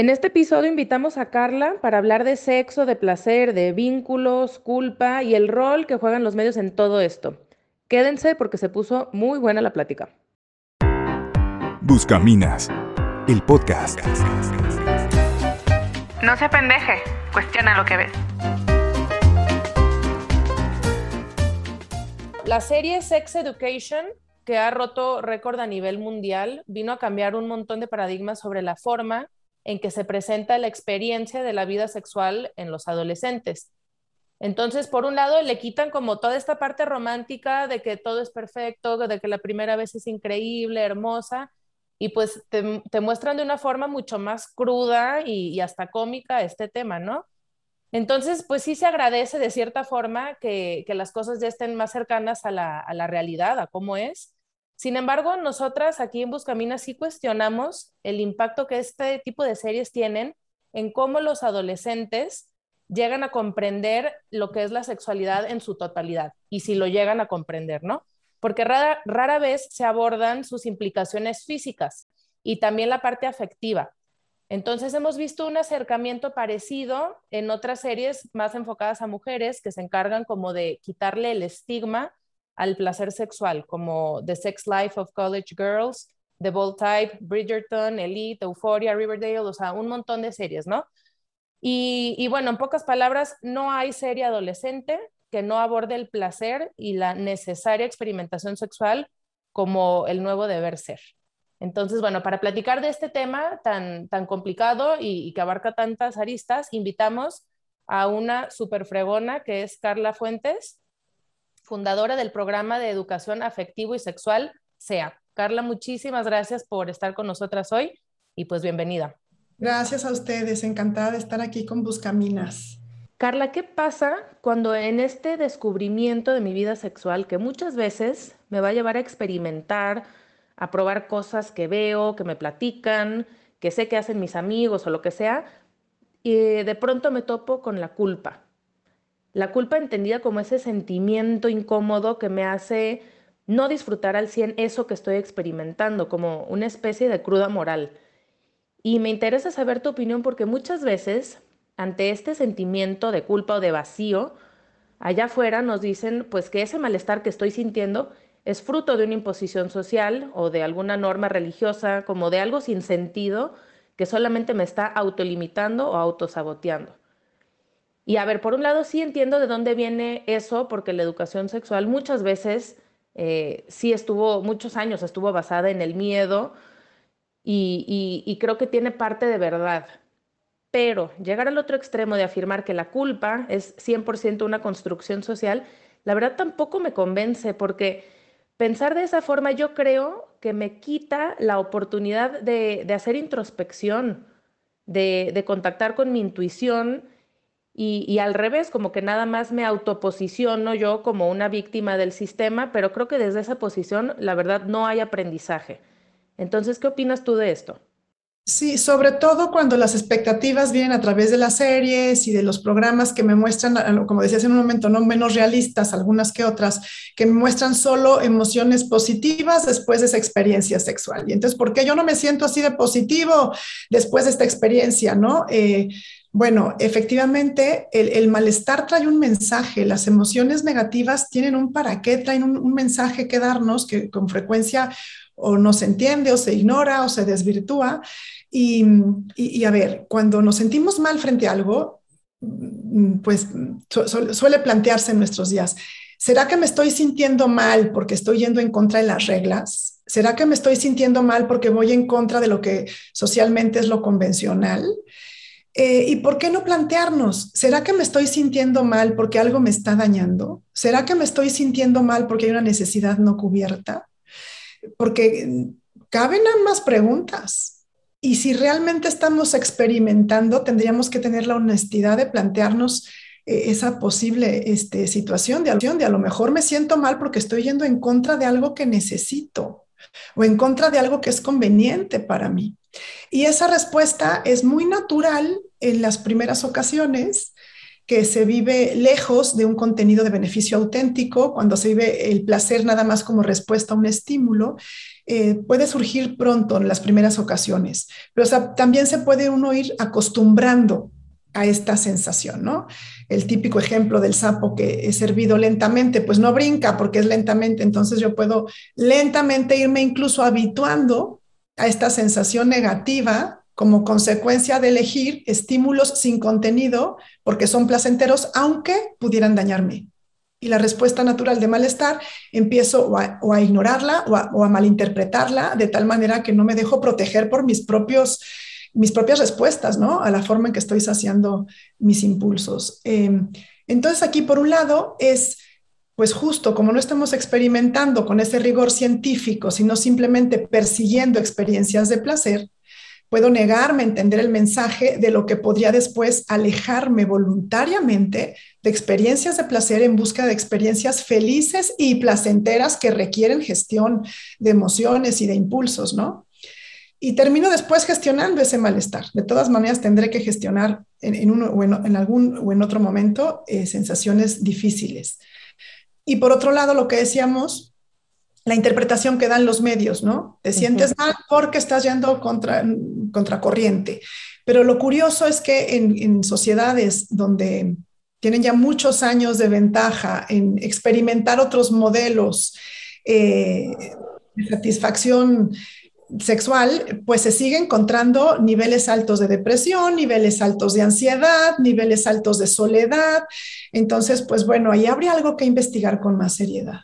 En este episodio invitamos a Carla para hablar de sexo, de placer, de vínculos, culpa y el rol que juegan los medios en todo esto. Quédense porque se puso muy buena la plática. Buscaminas, el podcast. No se pendeje, cuestiona lo que ves. La serie Sex Education, que ha roto récord a nivel mundial, vino a cambiar un montón de paradigmas sobre la forma en que se presenta la experiencia de la vida sexual en los adolescentes. Entonces, por un lado, le quitan como toda esta parte romántica de que todo es perfecto, de que la primera vez es increíble, hermosa, y pues te, muestran de una forma mucho más cruda y, hasta cómica este tema, ¿no? Entonces, pues sí se agradece de cierta forma que, las cosas ya estén más cercanas a la, a la realidad, a cómo es, sin embargo, nosotras aquí en Buscamina sí cuestionamos el impacto que este tipo de series tienen en cómo los adolescentes llegan a comprender lo que es la sexualidad en su totalidad y si lo llegan a comprender, ¿no? Porque rara, rara vez se abordan sus implicaciones físicas y también la parte afectiva. Entonces hemos visto un acercamiento parecido en otras series más enfocadas a mujeres que se encargan como de quitarle el estigma al placer sexual, como The Sex Life of College Girls, The Bold Type, Bridgerton, Elite, Euphoria, Riverdale, o sea, un montón de series, ¿no? Y, bueno, en pocas palabras, no hay serie adolescente que no aborde el placer y la necesaria experimentación sexual como el nuevo deber ser. Entonces, bueno, para platicar de este tema tan, tan complicado y, y que abarca tantas aristas, invitamos a una super fregona que es Carla Fuentes fundadora del programa de educación afectivo y sexual, SEA. Carla, muchísimas gracias por estar con nosotras hoy y pues bienvenida. Gracias a ustedes, encantada de estar aquí con Buscaminas. Carla, ¿qué pasa cuando en este descubrimiento de mi vida sexual, que muchas veces me va a llevar a experimentar, a probar cosas que veo, que me platican, que sé que hacen mis amigos o lo que sea, y de pronto me topo con la culpa? La culpa entendida como ese sentimiento incómodo que me hace no disfrutar al 100 eso que estoy experimentando, como una especie de cruda moral. Y me interesa saber tu opinión porque muchas veces, ante este sentimiento de culpa o de vacío, allá afuera nos dicen pues que ese malestar que estoy sintiendo es fruto de una imposición social o de alguna norma religiosa, como de algo sin sentido que solamente me está autolimitando o autosaboteando. Y a ver, por un lado sí entiendo de dónde viene eso, porque la educación sexual muchas veces eh, sí estuvo, muchos años estuvo basada en el miedo y, creo que tiene parte de verdad. Pero llegar al otro extremo de afirmar que la culpa es 100% una construcción social, la verdad tampoco me convence, porque pensar de esa forma yo creo que me quita la oportunidad de, hacer introspección, de, de contactar con mi intuición y, al revés, como que nada más me autoposiciono yo como una víctima del sistema, pero creo que desde esa posición, la verdad, no hay aprendizaje. Entonces, ¿qué opinas tú de esto? Sí, sobre todo cuando las expectativas vienen a través de las series y de los programas que me muestran, como decías en un momento, no menos realistas, algunas que otras, que me muestran solo emociones positivas después de esa experiencia sexual. Y entonces, ¿por qué yo no me siento así de positivo después de esta experiencia, no? Eh, bueno, efectivamente, el, malestar trae un mensaje, las emociones negativas tienen un para qué, traen un, mensaje que darnos que con frecuencia o no se entiende o se ignora o se desvirtúa. Y, a ver, cuando nos sentimos mal frente a algo, mm, pues suele plantearse en nuestros días, ¿será que me estoy sintiendo mal porque estoy yendo en contra de las reglas? ¿Será que me estoy sintiendo mal porque voy en contra de lo que socialmente es lo convencional? Eh, ¿Y por qué no plantearnos? ¿Será que me estoy sintiendo mal porque algo me está dañando? ¿Será que me estoy sintiendo mal porque hay una necesidad no cubierta? Porque mm, caben ambas preguntas. Y si realmente estamos experimentando, tendríamos que tener la honestidad de plantearnos eh, esa posible este, situación de, de a lo mejor me siento mal porque estoy yendo en contra de algo que necesito o en contra de algo que es conveniente para mí. Y esa respuesta es muy natural en las primeras ocasiones que se vive lejos de un contenido de beneficio auténtico, cuando se vive el placer nada más como respuesta a un estímulo, eh, puede surgir pronto en las primeras ocasiones, pero también se puede uno ir acostumbrando a esta sensación, ¿no? El típico ejemplo del sapo que he servido lentamente, pues no brinca porque es lentamente, entonces yo puedo lentamente irme incluso habituando a esta sensación negativa como consecuencia de elegir estímulos sin contenido porque son placenteros, aunque pudieran dañarme. Y la respuesta natural de malestar empiezo o a, ignorarla o a, malinterpretarla de tal manera que no me dejo proteger por mis propios mis propias respuestas, ¿no? A la forma en que estoy saciando mis impulsos. Em, entonces aquí, por un lado, es, pues justo como no estamos experimentando con ese rigor científico, sino simplemente persiguiendo experiencias de placer, Puedo negarme a entender el mensaje de lo que podría después alejarme voluntariamente de experiencias de placer en busca de experiencias felices y placenteras que requieren gestión de emociones y de impulsos, ¿no? Y termino después gestionando ese malestar. De todas maneras, tendré que gestionar en, uno, o en, algún o en otro momento eh, sensaciones difíciles. Y por otro lado, lo que decíamos, la interpretación que dan los medios, ¿no? Te sientes mal porque estás yendo contra, corriente. Pero lo curioso es que en, sociedades donde tienen ya muchos años de ventaja en experimentar otros modelos eh, de satisfacción sexual, pues se sigue encontrando niveles altos de depresión, niveles altos de ansiedad, niveles altos de soledad. Entonces, pues bueno, ahí habría algo que investigar con más seriedad.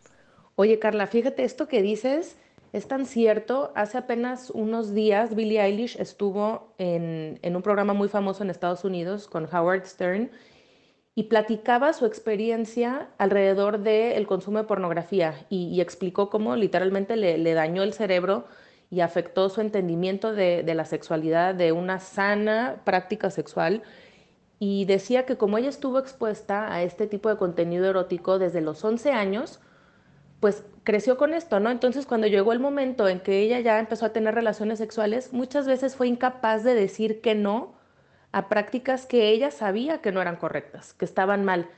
Oye, Carla, fíjate, esto que dices es tan cierto. Hace apenas unos días, Billie Eilish estuvo en, un programa muy famoso en Estados Unidos con Howard Stern y platicaba su experiencia alrededor del consumo de pornografía y, explicó cómo literalmente le, dañó el cerebro y afectó su entendimiento de, de, la sexualidad, de una sana práctica sexual. Y decía que como ella estuvo expuesta a este tipo de contenido erótico desde los 11 años, pues creció con esto, ¿no? Entonces cuando llegó el momento en que ella ya empezó a tener relaciones sexuales, muchas veces fue incapaz de decir que no a prácticas que ella sabía que no eran correctas, que estaban mal.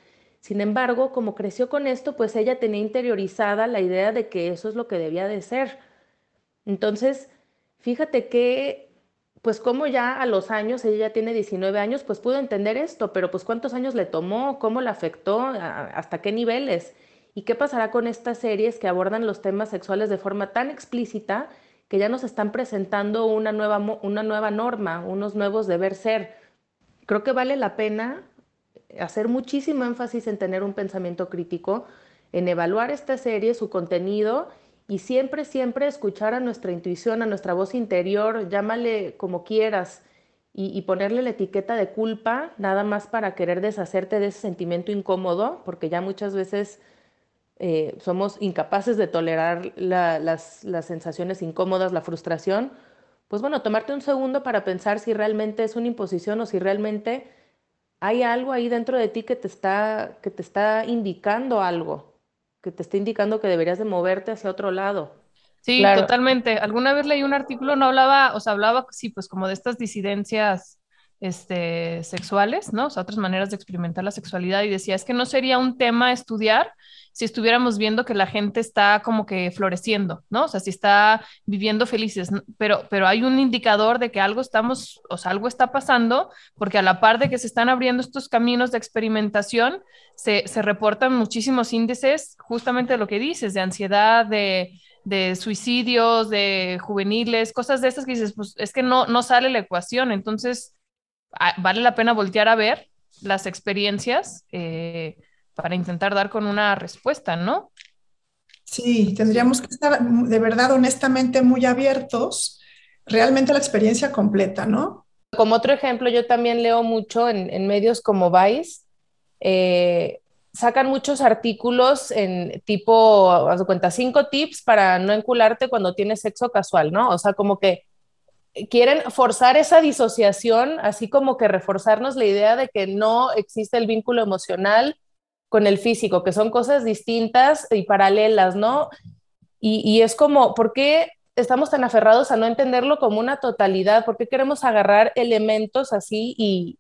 Sin embargo, como creció con esto, pues ella tenía interiorizada la idea de que eso es lo que debía de ser. Entonces, fíjate que, pues como ya a los años, ella ya tiene 19 años, pues pudo entender esto, pero pues cuántos años le tomó, cómo la afectó, hasta qué niveles. ¿Y qué pasará con estas series que abordan los temas sexuales de forma tan explícita que ya nos están presentando una nueva, una nueva norma, unos nuevos deber ser? Creo que vale la pena hacer muchísimo énfasis en tener un pensamiento crítico, en evaluar esta serie, su contenido y siempre, siempre escuchar a nuestra intuición, a nuestra voz interior, llámale como quieras, y, ponerle la etiqueta de culpa nada más para querer deshacerte de ese sentimiento incómodo, porque ya muchas veces eh, somos incapaces de tolerar las, sensaciones incómodas, la frustración, pues bueno, tomarte un segundo para pensar si realmente es una imposición o si realmente hay algo ahí dentro de ti que te está, que te está indicando algo, que te está indicando que deberías de moverte hacia otro lado. Sí, totalmente. Alguna vez leí un artículo, no hablaba, o sea, hablaba, sí, pues como de estas disidencias este, sexuales, ¿no? O sea, otras maneras de experimentar la sexualidad y decía, es que no sería un tema estudiar si estuviéramos viendo que la gente está como que floreciendo, ¿no? O sea, si está viviendo felices, pero, pero hay un indicador de que algo estamos, o sea, algo está pasando, porque a la par de que se están abriendo estos caminos de experimentación, se, se reportan muchísimos índices justamente de lo que dices, de ansiedad, de, de suicidios, de juveniles, cosas de estas que dices, pues es que no, no sale la ecuación, entonces vale la pena voltear a ver las experiencias. Eh, para intentar dar con una respuesta, ¿no? Sí, tendríamos que estar de verdad, honestamente, muy abiertos realmente a la experiencia completa, ¿no? Como otro ejemplo, yo también leo mucho en, medios como Vice, eh, sacan muchos artículos en tipo, haz de cuenta, cinco tips para no encularte cuando tienes sexo casual, ¿no? O sea, como que quieren forzar esa disociación, así como que reforzarnos la idea de que no existe el vínculo emocional con el físico, que son cosas distintas y paralelas, ¿no? Y, es como, ¿por qué estamos tan aferrados a no entenderlo como una totalidad? ¿Por qué queremos agarrar elementos así y,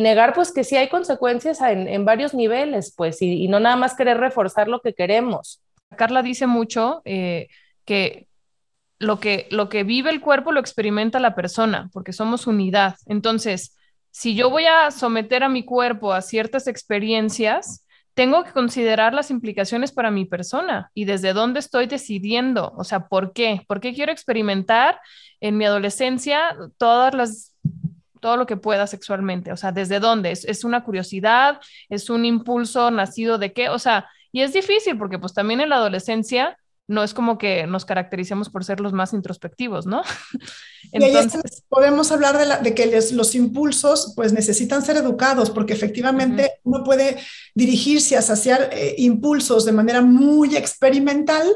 negar pues que sí hay consecuencias en, varios niveles, pues, y, no nada más querer reforzar lo que queremos. Carla dice mucho eh, que lo, que lo que vive el cuerpo lo experimenta la persona, porque somos unidad. Entonces, si yo voy a someter a mi cuerpo a ciertas experiencias, tengo que considerar las implicaciones para mi persona y desde dónde estoy decidiendo, o sea, ¿por qué? ¿Por qué quiero experimentar en mi adolescencia todas las todo lo que pueda sexualmente, o sea, ¿desde dónde? ¿Es, una curiosidad? ¿Es un impulso nacido de qué? O sea, y es difícil porque pues también en la adolescencia no es como que nos caractericemos por ser los más introspectivos, ¿no? Entonces, podemos hablar de, que los impulsos pues necesitan ser educados porque efectivamente uno puede dirigirse a saciar eh, impulsos de manera muy experimental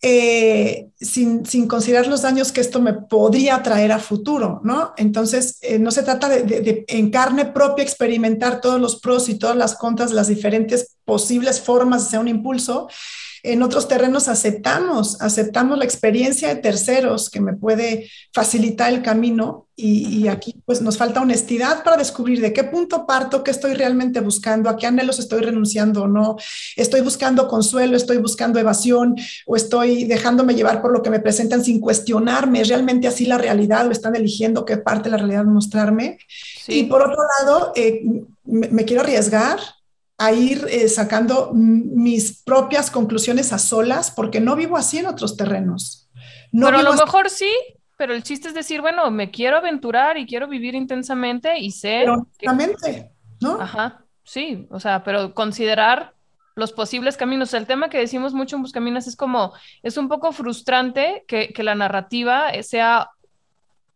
eh, sin, considerar los daños que esto me podría traer a futuro, ¿no? Entonces, eh, no se trata de, en carne propia experimentar todos los pros y todas las contras, las diferentes posibles formas de un impulso, en otros terrenos aceptamos, aceptamos la experiencia de terceros que me puede facilitar el camino y, aquí pues nos falta honestidad para descubrir de qué punto parto, qué estoy realmente buscando, a qué anhelos estoy renunciando o no, estoy buscando consuelo, estoy buscando evasión o estoy dejándome llevar por lo que me presentan sin cuestionarme, ¿es realmente así la realidad o están eligiendo qué parte de la realidad mostrarme? Y por otro lado, eh, me quiero arriesgar, a ir eh, sacando mis propias conclusiones a solas, porque no vivo así en otros terrenos. No pero a lo mejor sí, pero el chiste es decir, bueno, me quiero aventurar y quiero vivir intensamente y sé... Pero ¿no? Ajá, sí, o sea, pero considerar los posibles caminos. El tema que decimos mucho en Buscaminas es como, es un poco frustrante que, que la narrativa sea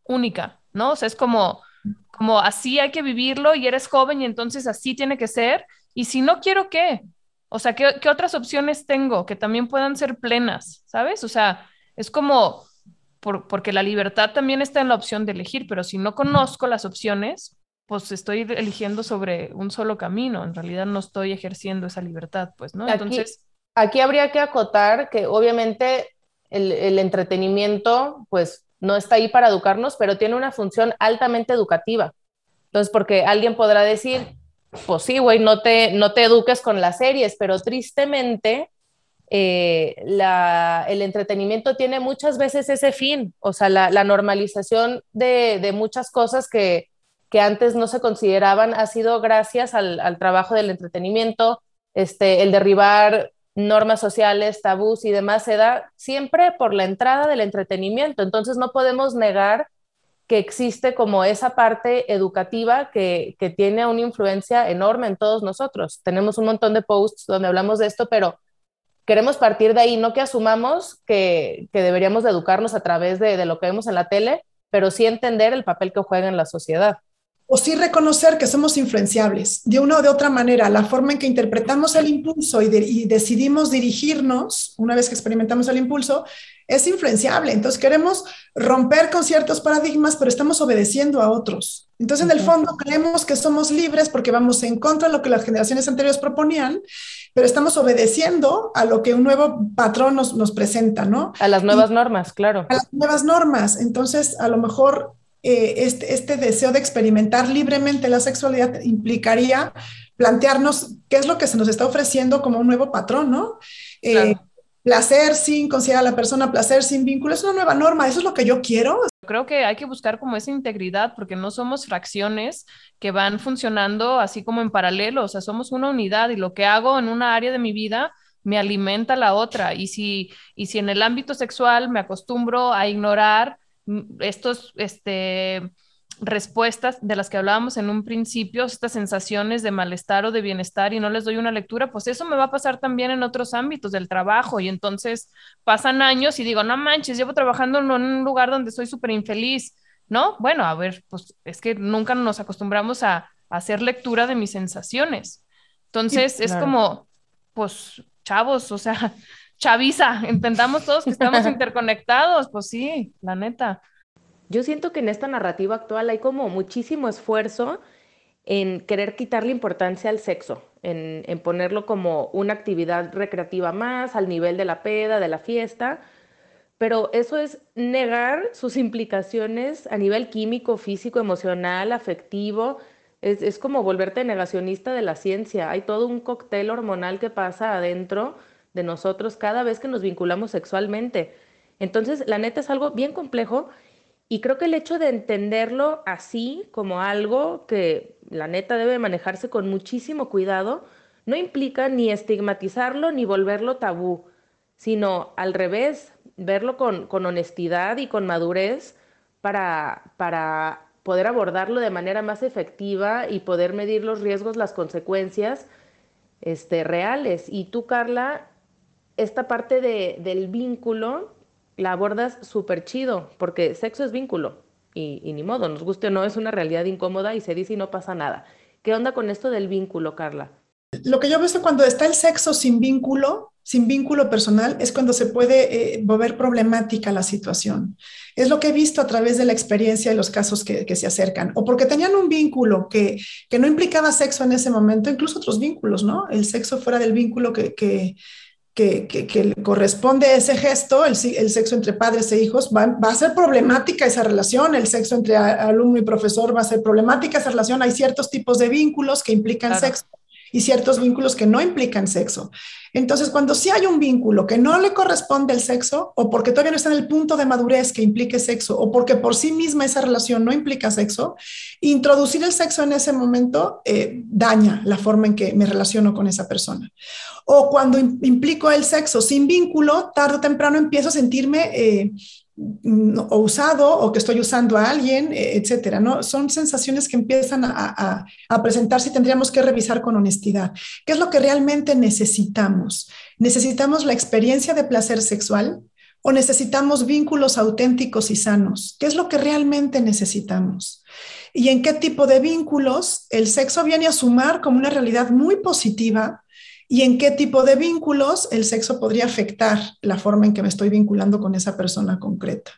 única, ¿no? O sea, es como, como así hay que vivirlo y eres joven y entonces así tiene que ser y si no quiero, ¿qué? O sea, ¿qué, otras opciones tengo que también puedan ser plenas? ¿Sabes? O sea, es como, porque la libertad también está en la opción de elegir, pero si no conozco las opciones, pues estoy eligiendo sobre un solo camino. En realidad no estoy ejerciendo esa libertad, pues, ¿no? Entonces... Aquí habría que acotar que obviamente el, el entretenimiento, pues, no está ahí para educarnos, pero tiene una función altamente educativa. Entonces, porque alguien podrá decir, pues sí, güey, no te, no te eduques con las series, pero tristemente eh, el entretenimiento tiene muchas veces ese fin, o sea, la, normalización de, muchas cosas que, antes no se consideraban ha sido gracias al, trabajo del entretenimiento, este, el derribar normas sociales, tabús y demás se da siempre por la entrada del entretenimiento. Entonces no podemos negar que existe como esa parte educativa que, tiene una influencia enorme en todos nosotros. Tenemos un montón de posts donde hablamos de esto, pero queremos partir de ahí, no que asumamos que, deberíamos de educarnos a través de, de, lo que vemos en la tele, pero sí entender el papel que juega en la sociedad o sí reconocer que somos influenciables de una o de otra manera. La forma en que interpretamos el impulso y, decidimos dirigirnos, una vez que experimentamos el impulso, es influenciable. Entonces queremos romper con ciertos paradigmas, pero estamos obedeciendo a otros. Entonces, en el fondo, creemos que somos libres porque vamos en contra de lo que las generaciones anteriores proponían, pero estamos obedeciendo a lo que un nuevo patrón nos, nos presenta, ¿no? A las nuevas normas, claro. A las nuevas normas. Entonces, a lo mejor eh, este, este, deseo de experimentar libremente la sexualidad implicaría plantearnos qué es lo que se nos está ofreciendo como un nuevo patrón, ¿no? Eh, placer sin considerar a la persona, placer sin vínculo, es una nueva norma, eso es lo que yo quiero. Creo que hay que buscar como esa integridad porque no somos fracciones que van funcionando así como en paralelo, o sea, somos una unidad y lo que hago en una área de mi vida me alimenta la otra y si, y si en el ámbito sexual me acostumbro a ignorar estos, este, respuestas de las que hablábamos en un principio, estas sensaciones de malestar o de bienestar y no les doy una lectura, pues eso me va a pasar también en otros ámbitos del trabajo y entonces pasan años y digo, no manches, llevo trabajando en un lugar donde soy súper infeliz, ¿no? Bueno, a ver, pues es que nunca nos acostumbramos a, hacer lectura de mis sensaciones. Entonces es como, pues, chavos, o sea, chaviza, entendamos todos que estamos interconectados, pues sí, la neta. Yo siento que en esta narrativa actual hay como muchísimo esfuerzo en querer quitarle importancia al sexo, en, en, ponerlo como una actividad recreativa más, al nivel de la peda, de la fiesta, pero eso es negar sus implicaciones a nivel químico, físico, emocional, afectivo, Es, es como volverte negacionista de la ciencia. Hay todo un cóctel hormonal que pasa adentro de nosotros cada vez que nos vinculamos sexualmente. Entonces, la neta es algo bien complejo y creo que el hecho de entenderlo así como algo que la neta debe manejarse con muchísimo cuidado, no implica ni estigmatizarlo ni volverlo tabú, sino al revés, verlo con, con honestidad y con madurez para, para poder abordarlo de manera más efectiva y poder medir los riesgos, las consecuencias este, reales. Y tú, Carla, esta parte de, del vínculo la abordas súper chido, porque sexo es vínculo y, y, ni modo, nos guste o no, es una realidad incómoda y se dice y no pasa nada. ¿Qué onda con esto del vínculo, Carla? Lo que yo veo es que cuando está el sexo sin vínculo, sin vínculo personal, es cuando se puede eh, volver problemática la situación. Es lo que he visto a través de la experiencia y los casos que, se acercan. O porque tenían un vínculo que, que, no implicaba sexo en ese momento, incluso otros vínculos, ¿no? El sexo fuera del vínculo que que, que, que, corresponde a ese gesto, el, el, sexo entre padres e hijos, va, va, a ser problemática esa relación, el sexo entre alumno y profesor va a ser problemática esa relación, hay ciertos tipos de vínculos que implican claro. sexo y ciertos vínculos que no implican sexo. Entonces, cuando sí hay un vínculo que no le corresponde el sexo, o porque todavía no está en el punto de madurez que implique sexo, o porque por sí misma esa relación no implica sexo, introducir el sexo en ese momento eh, daña la forma en que me relaciono con esa persona. O cuando implico el sexo sin vínculo, tarde o temprano empiezo a sentirme... Eh, o usado o que estoy usando a alguien, eh, etcétera, ¿no? Son sensaciones que empiezan a, a, a, presentarse y tendríamos que revisar con honestidad. ¿Qué es lo que realmente necesitamos? ¿Necesitamos la experiencia de placer sexual o necesitamos vínculos auténticos y sanos? ¿Qué es lo que realmente necesitamos? ¿Y en qué tipo de vínculos el sexo viene a sumar como una realidad muy positiva y en qué tipo de vínculos el sexo podría afectar la forma en que me estoy vinculando con esa persona concreta.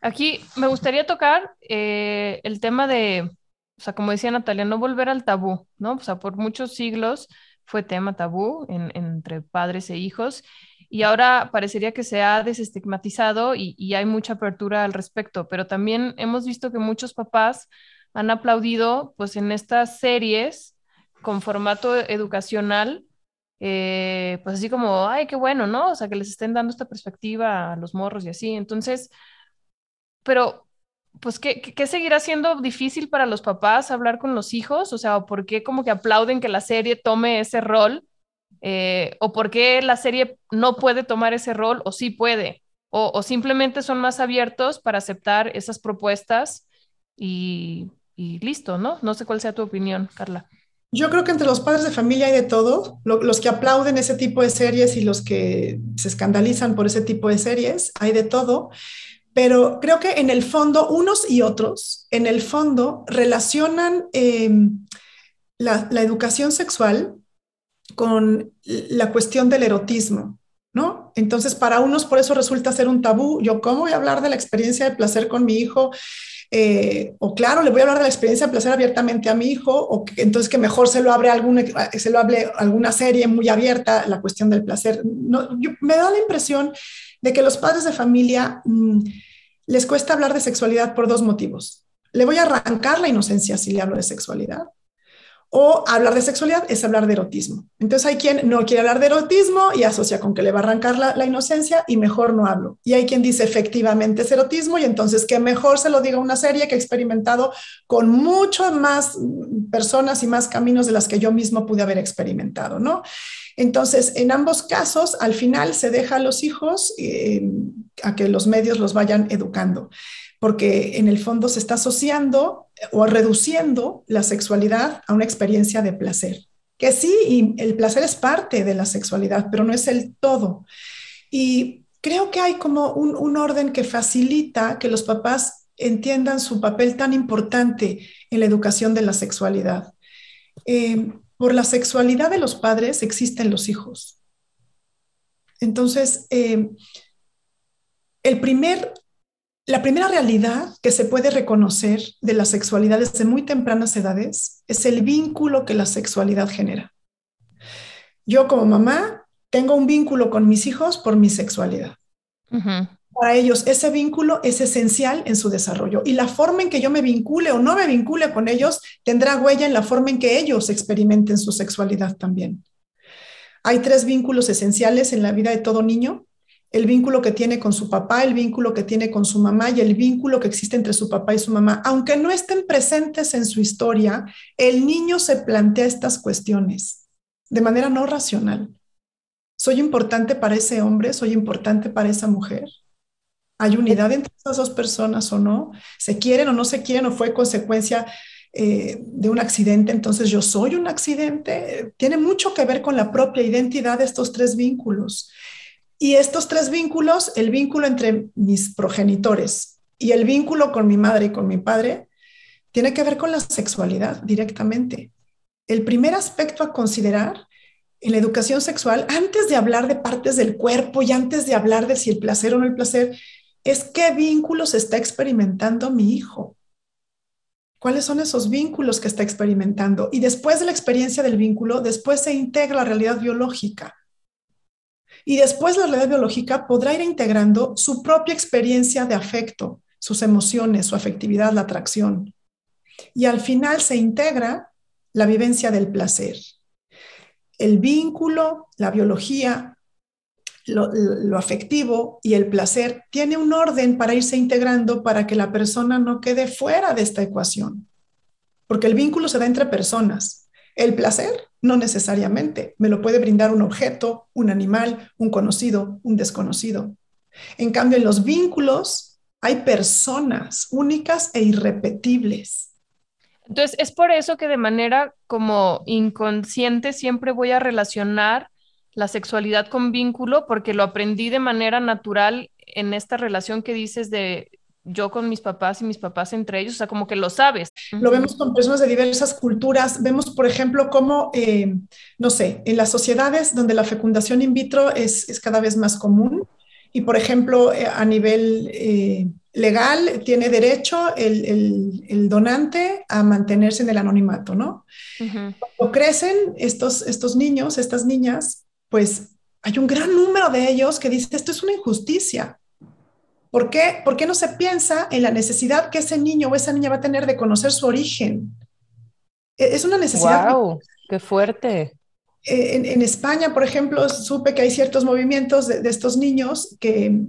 Aquí me gustaría tocar eh, el tema de, o sea, como decía Natalia, no volver al tabú, ¿no? O sea, por muchos siglos fue tema tabú en, entre padres e hijos y ahora parecería que se ha desestigmatizado y, y hay mucha apertura al respecto, pero también hemos visto que muchos papás han aplaudido pues en estas series con formato educacional eh, pues así como, ay, qué bueno, ¿no? O sea, que les estén dando esta perspectiva a los morros y así. Entonces, pero, pues, ¿qué, qué seguirá siendo difícil para los papás hablar con los hijos? O sea, ¿por qué como que aplauden que la serie tome ese rol? Eh, ¿O por qué la serie no puede tomar ese rol o sí puede? O, simplemente son más abiertos para aceptar esas propuestas y listo, ¿no? No sé cuál sea tu opinión, Carla. Yo creo que entre los padres de familia hay de todo, los que aplauden ese tipo de series y los que se escandalizan por ese tipo de series, hay de todo, pero creo que en el fondo, unos y otros, en el fondo, relacionan eh, la, la, educación sexual con la cuestión del erotismo, ¿no? Entonces, para unos por eso resulta ser un tabú. Yo, ¿cómo voy a hablar de la experiencia de placer con mi hijo? Eh, o claro, le voy a hablar de la experiencia de placer abiertamente a mi hijo, o que, entonces que mejor se lo, abre alguna, se lo hable alguna serie muy abierta, la cuestión del placer. Me da la impresión de que los padres de familia mmm, les cuesta hablar de sexualidad por dos motivos. Le voy a arrancar la inocencia si le hablo de sexualidad, o hablar de sexualidad es hablar de erotismo. Entonces hay quien no quiere hablar de erotismo y asocia con que le va a arrancar la, inocencia y mejor no hablo. Y hay quien dice efectivamente es erotismo y entonces que mejor se lo diga una serie que he experimentado con mucho más personas y más caminos de las que yo mismo pude haber experimentado, ¿no? Entonces, en ambos casos, al final se deja a los hijos eh, a que los medios los vayan educando porque en el fondo se está asociando o reduciendo la sexualidad a una experiencia de placer. Que sí, el placer es parte de la sexualidad, pero no es el todo. Y creo que hay como un, un orden que facilita que los papás entiendan su papel tan importante en la educación de la sexualidad. Eh, por la sexualidad de los padres existen los hijos. Entonces, eh, el primer la primera realidad que se puede reconocer de la sexualidad desde muy tempranas edades es el vínculo que la sexualidad genera. Yo como mamá tengo un vínculo con mis hijos por mi sexualidad. Uh -huh. para ellos ese vínculo es esencial en su desarrollo y la forma en que yo me vincule o no me vincule con ellos tendrá huella en la forma en que ellos experimenten su sexualidad también. Hay tres vínculos esenciales en la vida de todo niño. El vínculo que tiene con su papá, el vínculo que tiene con su mamá y el vínculo que existe entre su papá y su mamá. Aunque no estén presentes en su historia, el niño se plantea estas cuestiones de manera no racional. ¿Soy importante para ese hombre? ¿Soy importante para esa mujer? ¿Hay unidad entre esas dos personas o no? ¿Se quieren o no se quieren o fue consecuencia eh, de un accidente? Entonces yo soy un accidente. Tiene mucho que ver con la propia identidad de estos tres vínculos. Y estos tres vínculos, el vínculo entre mis progenitores y el vínculo con mi madre y con mi padre, tiene que ver con la sexualidad directamente. El primer aspecto a considerar en la educación sexual, antes de hablar de partes del cuerpo y antes de hablar de si el placer o no el placer, es qué vínculos está experimentando mi hijo. ¿Cuáles son esos vínculos que está experimentando? Y después de la experiencia del vínculo, después se integra la realidad biológica. Y después la realidad biológica podrá ir integrando su propia experiencia de afecto, sus emociones, su afectividad, la atracción. Y al final se integra la vivencia del placer el vínculo, la biología, lo, afectivo y el placer tiene un orden para irse integrando para que la persona no quede fuera de esta ecuación. Porque el vínculo se da entre personas. El placer no necesariamente. Me lo puede brindar un objeto, un animal, un conocido, un desconocido. En cambio, en los vínculos hay personas únicas e irrepetibles entonces, es por eso que de manera como inconsciente siempre voy a relacionar la sexualidad con vínculo, porque lo aprendí de manera natural en esta relación que dices de yo con mis papás y mis papás entre ellos, o sea, como que lo sabes. Lo vemos con personas de diversas culturas. Vemos, por ejemplo, cómo, eh, no sé, en las sociedades donde la fecundación in vitro es, es cada vez más común y, por ejemplo, eh, a nivel eh, legal tiene derecho el, donante a mantenerse en el anonimato, ¿no? Cuando crecen estos, estos niños, estas niñas, pues hay un gran número de ellos que dicen, esto es una injusticia. ¿Por qué? ¿Por qué no se piensa en la necesidad que ese niño o esa niña va a tener de conocer su origen? E, es una necesidad. ¡Wow! ¡Qué fuerte! E, en, España, por ejemplo, supe que hay ciertos movimientos de estos niños que,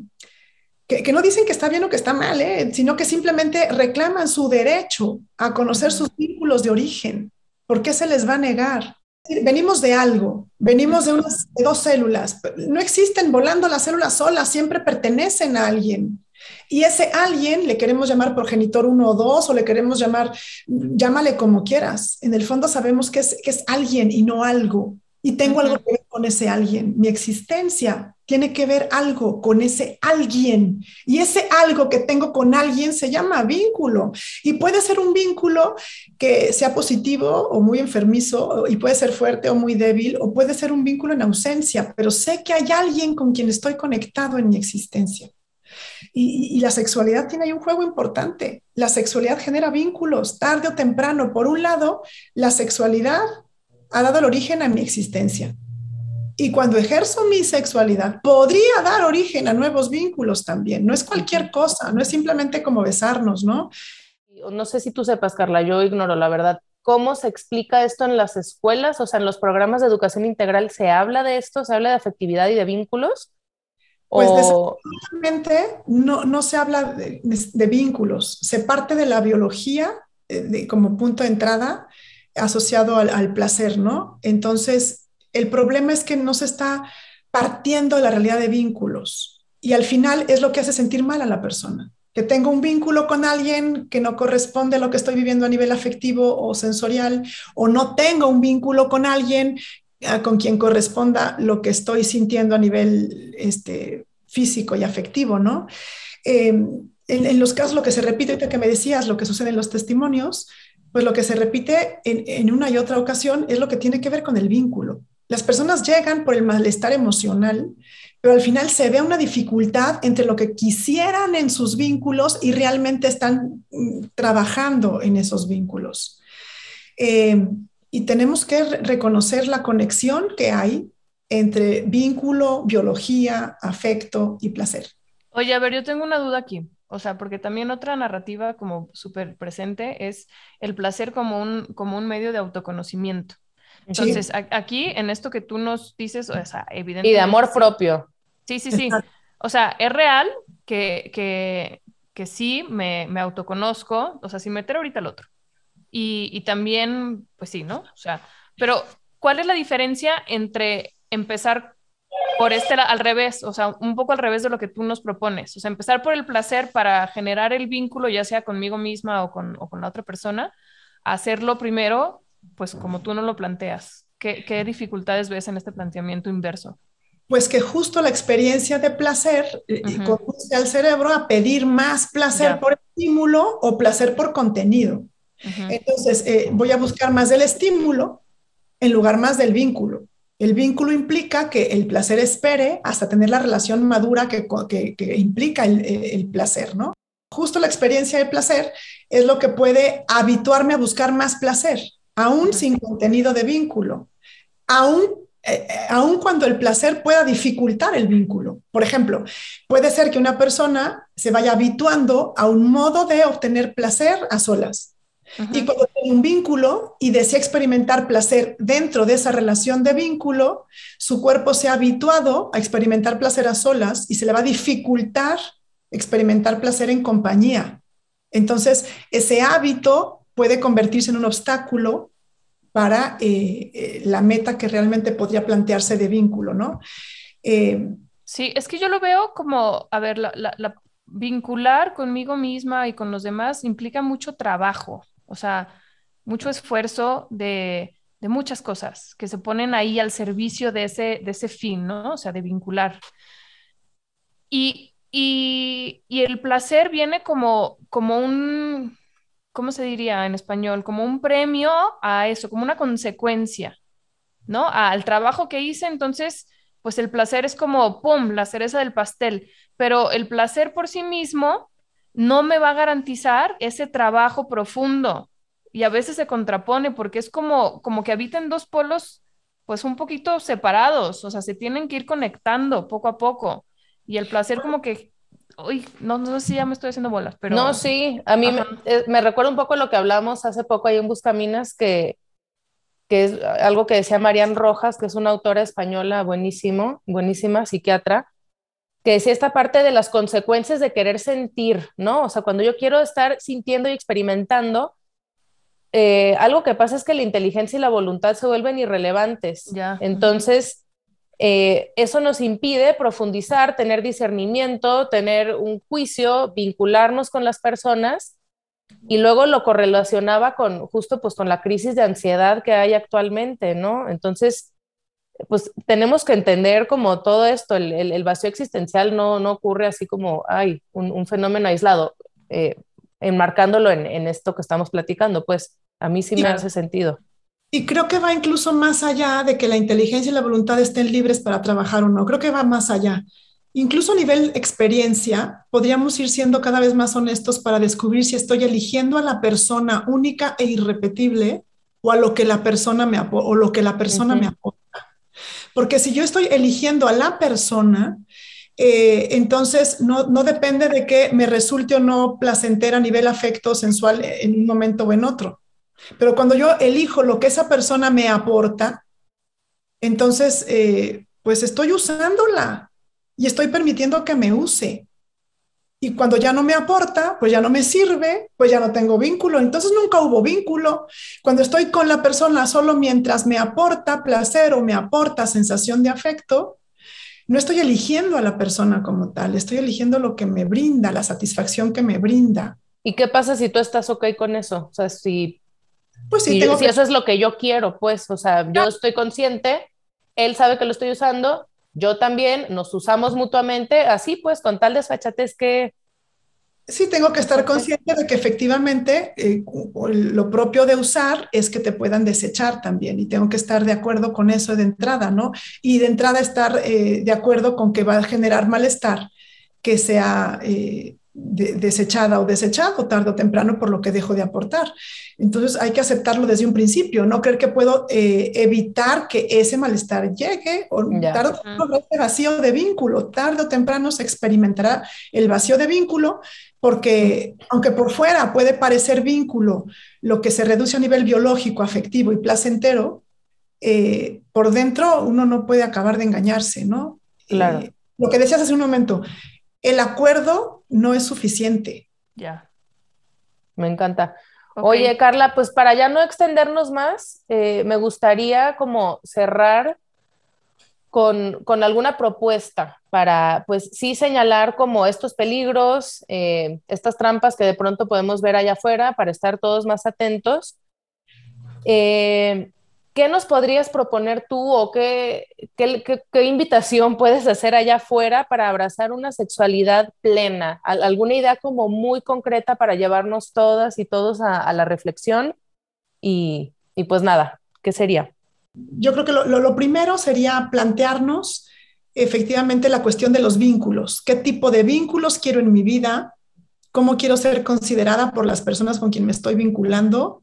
que, no dicen que está bien o que está mal, ¿eh? sino que simplemente reclaman su derecho a conocer sus vínculos de origen. ¿Por qué se les va a negar? Venimos de algo, venimos de, unas, dos células. No existen volando las células solas, siempre pertenecen a alguien. Y ese alguien le queremos llamar progenitor uno o dos, o le queremos llamar, llámale como quieras. En el fondo sabemos que es, que es alguien y no algo. Y tengo algo que ver con ese alguien. Mi existencia tiene que ver algo con ese alguien. Y ese algo que tengo con alguien se llama vínculo. Y puede ser un vínculo que sea positivo o muy enfermizo, y puede ser fuerte o muy débil, o puede ser un vínculo en ausencia, pero sé que hay alguien con quien estoy conectado en mi existencia. Y, y, la sexualidad tiene ahí un juego importante. La sexualidad genera vínculos, tarde o temprano. Por un lado, la sexualidad ha dado el origen a mi existencia. Y cuando ejerzo mi sexualidad, podría dar origen a nuevos vínculos también. No es cualquier cosa, no es simplemente como besarnos, ¿no? No sé si tú sepas, Carla, yo ignoro la verdad. ¿Cómo se explica esto en las escuelas? O sea, en los programas de educación integral, ¿se habla de esto? ¿Se habla de afectividad y de vínculos? Pues desafortunadamente no, no se habla de, vínculos, se parte de la biología eh, como punto de entrada asociado al, placer, ¿no? Entonces, el problema es que no se está partiendo de la realidad de vínculos y al final es lo que hace sentir mal a la persona. Que tengo un vínculo con alguien que no corresponde a lo que estoy viviendo a nivel afectivo o sensorial, o no tengo un vínculo con alguien ah, con quien corresponda lo que estoy sintiendo a nivel este, físico y afectivo, ¿no? Em, en, los casos, lo que se repite, que me decías, lo que sucede en los testimonios, pues lo que se repite en, una y otra ocasión es lo que tiene que ver con el vínculo. Las personas llegan por el malestar emocional, pero al final se ve una dificultad entre lo que quisieran en sus vínculos y realmente están mm, trabajando en esos vínculos. Eh, y tenemos que reconocer la conexión que hay entre vínculo, biología, afecto y placer. Oye, a ver, yo tengo una duda aquí. O sea, porque también otra narrativa como súper presente es el placer como un, como un medio de autoconocimiento. Entonces, Sí, a- aquí, en esto que tú nos dices, o sea, Y evidentemente... de amor propio. Sí, sí, sí. O sea, es real que, que, que sí me, me autoconozco, o sea, sin meter ahorita el otro. Y, y también, pues sí, ¿no? O sea, pero ¿cuál es la diferencia entre empezar por este al revés, o sea, un poco al revés de lo que tú nos propones? O sea, empezar por el placer para generar el vínculo, ya sea conmigo misma o con, o con la otra persona, hacerlo primero, pues como tú no lo planteas. ¿Qué, qué dificultades ves en este planteamiento inverso? Pues que justo la experiencia de placer Ujú. conduce al cerebro a pedir más placer por estímulo o placer por contenido. Entonces, eh, voy a buscar más del estímulo en lugar más del vínculo. El vínculo implica que el placer espere hasta tener la relación madura que, que- que implica el, el placer, ¿no? Justo la experiencia de placer es lo que puede habituarme a buscar más placer, aún sin contenido de vínculo, aún, eh, eh, aún cuando el placer pueda dificultar el vínculo. Por ejemplo, puede ser que una persona se vaya habituando a un modo de obtener placer a solas. Y cuando tiene un vínculo y desea experimentar placer dentro de esa relación de vínculo, su cuerpo se ha habituado a experimentar placer a solas y se le va a dificultar experimentar placer en compañía. Entonces, ese hábito puede convertirse en un obstáculo para eh, eh, la meta que realmente podría plantearse de vínculo, ¿no? Eh, Sí, es que yo lo veo como, a ver, la, la- la- vincular conmigo misma y con los demás implica mucho trabajo, o sea, mucho esfuerzo de, de muchas cosas que se ponen ahí al servicio de ese, de ese fin, ¿no? O sea, de vincular. Y, y, y el placer viene como, como un, ¿cómo se diría en español? Como un premio a eso, como una consecuencia. ¿no? Al trabajo que hice, entonces, pues el placer es como, ¡pum!, la cereza del pastel, pero el placer por sí mismo no me va a garantizar ese trabajo profundo. Y a veces se contrapone porque es como, como que habitan dos polos, pues un poquito separados, o sea, se tienen que ir conectando poco a poco. Y el placer como que, uy, no, no sé si ya me estoy haciendo bolas, pero... No, sí, a mí me, eh, me recuerda un poco lo que hablamos hace poco ahí en Buscaminas, que, que es algo que decía Marian Rojas, que es una autora española buenísimo, buenísima psiquiatra, que decía esta parte de las consecuencias de querer sentir, ¿no? O sea, cuando yo quiero estar sintiendo y experimentando, eh, algo que pasa es que la inteligencia y la voluntad se vuelven irrelevantes. Ya. Entonces, eh, eso nos impide profundizar, tener discernimiento, tener un juicio, vincularnos con las personas y luego lo correlacionaba con justo pues con la crisis de ansiedad que hay actualmente, ¿no? Entonces, pues tenemos que entender como todo esto, el, el, el vacío existencial no, no ocurre así como, ay, un, un fenómeno aislado, eh, enmarcándolo en, en, esto que estamos platicando, pues a mí sí me hace sentido. Y creo que va incluso más allá de que la inteligencia y la voluntad estén libres para trabajar o no, creo que va más allá. Incluso a nivel experiencia, podríamos ir siendo cada vez más honestos para descubrir si estoy eligiendo a la persona única e irrepetible o a lo que la persona me, o lo que la persona uh -huh. me aporta. Porque si yo estoy eligiendo a la persona, eh, entonces no, no, depende de que me resulte o no placentera a nivel afecto sensual en un momento o en otro. Pero cuando yo elijo lo que esa persona me aporta, entonces eh, pues estoy usándola y estoy permitiendo que me use. Y cuando ya no me aporta, pues ya no me sirve, pues ya no tengo vínculo. Entonces nunca hubo vínculo. Cuando estoy con la persona solo mientras me aporta placer o me aporta sensación de afecto, no estoy eligiendo a la persona como tal, estoy eligiendo lo que me brinda, la satisfacción que me brinda. ¿Y qué pasa si tú estás ok con eso? O sea, si, pues sí, si, tengo si que... eso es lo que yo quiero, pues, o sea, yo estoy consciente, él sabe que lo estoy usando, yo también, nos usamos mutuamente, así pues, con tal desfachatez que... Sí, tengo que estar consciente de que efectivamente eh, lo propio de usar es que te puedan desechar también y tengo que estar de acuerdo con eso de entrada, ¿no? Y de entrada estar eh, de acuerdo con que va a generar malestar que sea eh, desechada o desechado tarde o temprano por lo que dejo de aportar. Entonces hay que aceptarlo desde un principio, no creer que puedo eh, evitar que ese malestar llegue o tarde o temprano este vacío de vínculo, tarde o temprano se experimentará el vacío de vínculo porque aunque por fuera puede parecer vínculo lo que se reduce a nivel biológico, afectivo y placentero, eh, por dentro uno no puede acabar de engañarse, ¿no? Claro. Eh, lo que decías hace un momento, el acuerdo no es suficiente. Ya. Me encanta. Oye, Carla, pues para ya no extendernos más, eh, me gustaría como cerrar con, alguna propuesta para, pues sí, señalar como estos peligros, eh, estas trampas que de pronto podemos ver allá afuera para estar todos más atentos. Eh, ¿Qué nos podrías proponer tú o qué, qué, invitación puedes hacer allá afuera para abrazar una sexualidad plena? ¿Alguna idea como muy concreta para llevarnos todas y todos a, la reflexión? Y, pues nada, ¿qué sería? Yo creo que lo, lo primero sería plantearnos efectivamente la cuestión de los vínculos. ¿Qué tipo de vínculos quiero en mi vida? ¿Cómo quiero ser considerada por las personas con quien me estoy vinculando?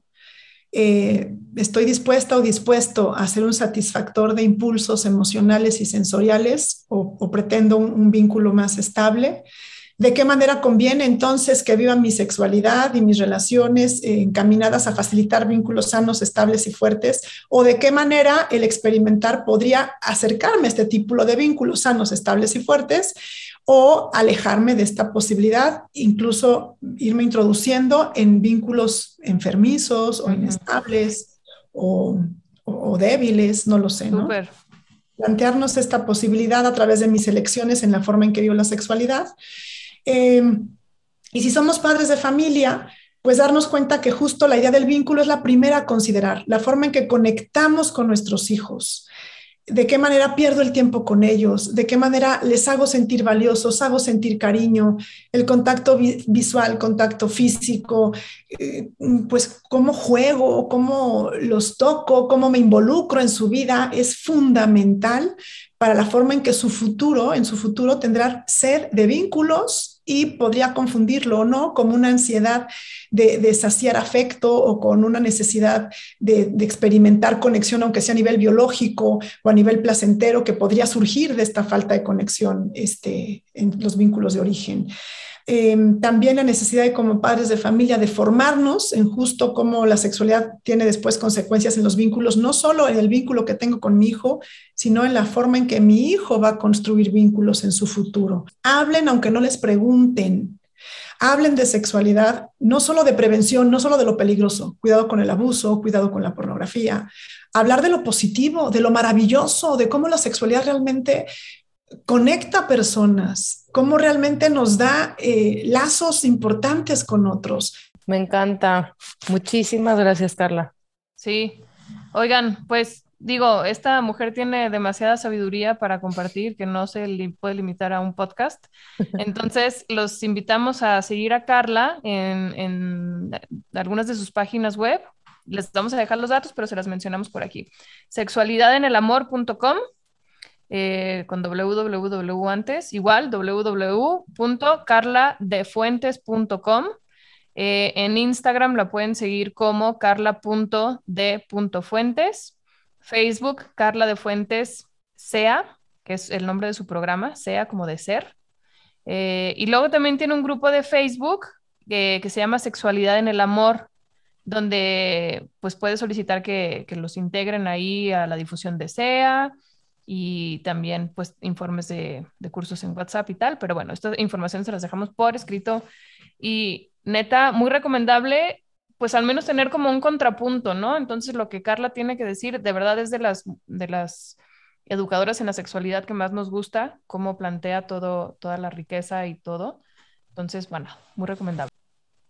Eh, estoy dispuesta o dispuesto a ser un satisfactor de impulsos emocionales y sensoriales o, pretendo un, vínculo más estable. ¿De qué manera conviene entonces que viva mi sexualidad y mis relaciones eh, encaminadas a facilitar vínculos sanos, estables y fuertes? ¿O de qué manera el experimentar podría acercarme a este tipo de vínculos sanos, estables y fuertes? O alejarme de esta posibilidad, incluso irme introduciendo en vínculos enfermizos o inestables o, débiles, no lo sé, ¿no? Plantearnos esta posibilidad a través de mis elecciones en la forma en que vivo la sexualidad. Em, y si somos padres de familia, pues darnos cuenta que justo la idea del vínculo es la primera a considerar, la forma en que conectamos con nuestros hijos, de qué manera pierdo el tiempo con ellos, de qué manera les hago sentir valiosos, hago sentir cariño, el contacto visual, contacto físico, eh, pues cómo juego, cómo los toco, cómo me involucro en su vida es fundamental para la forma en que su futuro, en su futuro tendrá ser de vínculos y podría confundirlo o no como una ansiedad de, saciar afecto o con una necesidad de, experimentar conexión, aunque sea a nivel biológico o a nivel placentero, que podría surgir de esta falta de conexión este, en los vínculos de origen. Em, también la necesidad de como padres de familia de formarnos en justo cómo la sexualidad tiene después consecuencias en los vínculos, no solo en el vínculo que tengo con mi hijo, sino en la forma en que mi hijo va a construir vínculos en su futuro. Hablen aunque no les pregunten. Hablen de sexualidad, no solo de prevención, no solo de lo peligroso, cuidado con el abuso, cuidado con la pornografía, hablar de lo positivo, de lo maravilloso, de cómo la sexualidad realmente conecta personas, cómo realmente nos da eh, lazos importantes con otros. Me encanta. Muchísimas gracias, Carla. Sí. Oigan, pues digo, esta mujer tiene demasiada sabiduría para compartir que no se puede limitar a un podcast. Entonces, los invitamos a seguir a Carla en, en algunas de sus páginas web. Les vamos a dejar los datos, pero se las mencionamos por aquí. Sexualidadenelamor.com eh, con www antes, igual www.carladefuentes.com. Eh, en Instagram la pueden seguir como carla.d.fuentes. Facebook, Carla de Fuentes SEA, que es el nombre de su programa, SEA como de ser. Eh, y luego también tiene un grupo de Facebook que se llama Sexualidad en el Amor, donde pues puede solicitar que, que los integren ahí a la difusión de SEA y también pues informes de, cursos en WhatsApp y tal, pero bueno, esta información se las dejamos por escrito y neta, muy recomendable pues al menos tener como un contrapunto, ¿no? Entonces lo que Carla tiene que decir de verdad es de las, de las educadoras en la sexualidad que más nos gusta, cómo plantea todo, toda la riqueza y todo. Entonces, bueno, muy recomendable.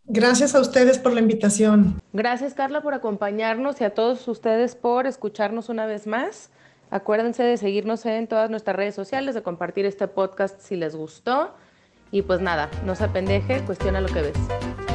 Gracias a ustedes por la invitación. Gracias, Carla, por acompañarnos y a todos ustedes por escucharnos una vez más. Acuérdense de seguirnos en todas nuestras redes sociales, de compartir este podcast si les gustó. Y pues nada, no se apendeje, cuestiona lo que ves.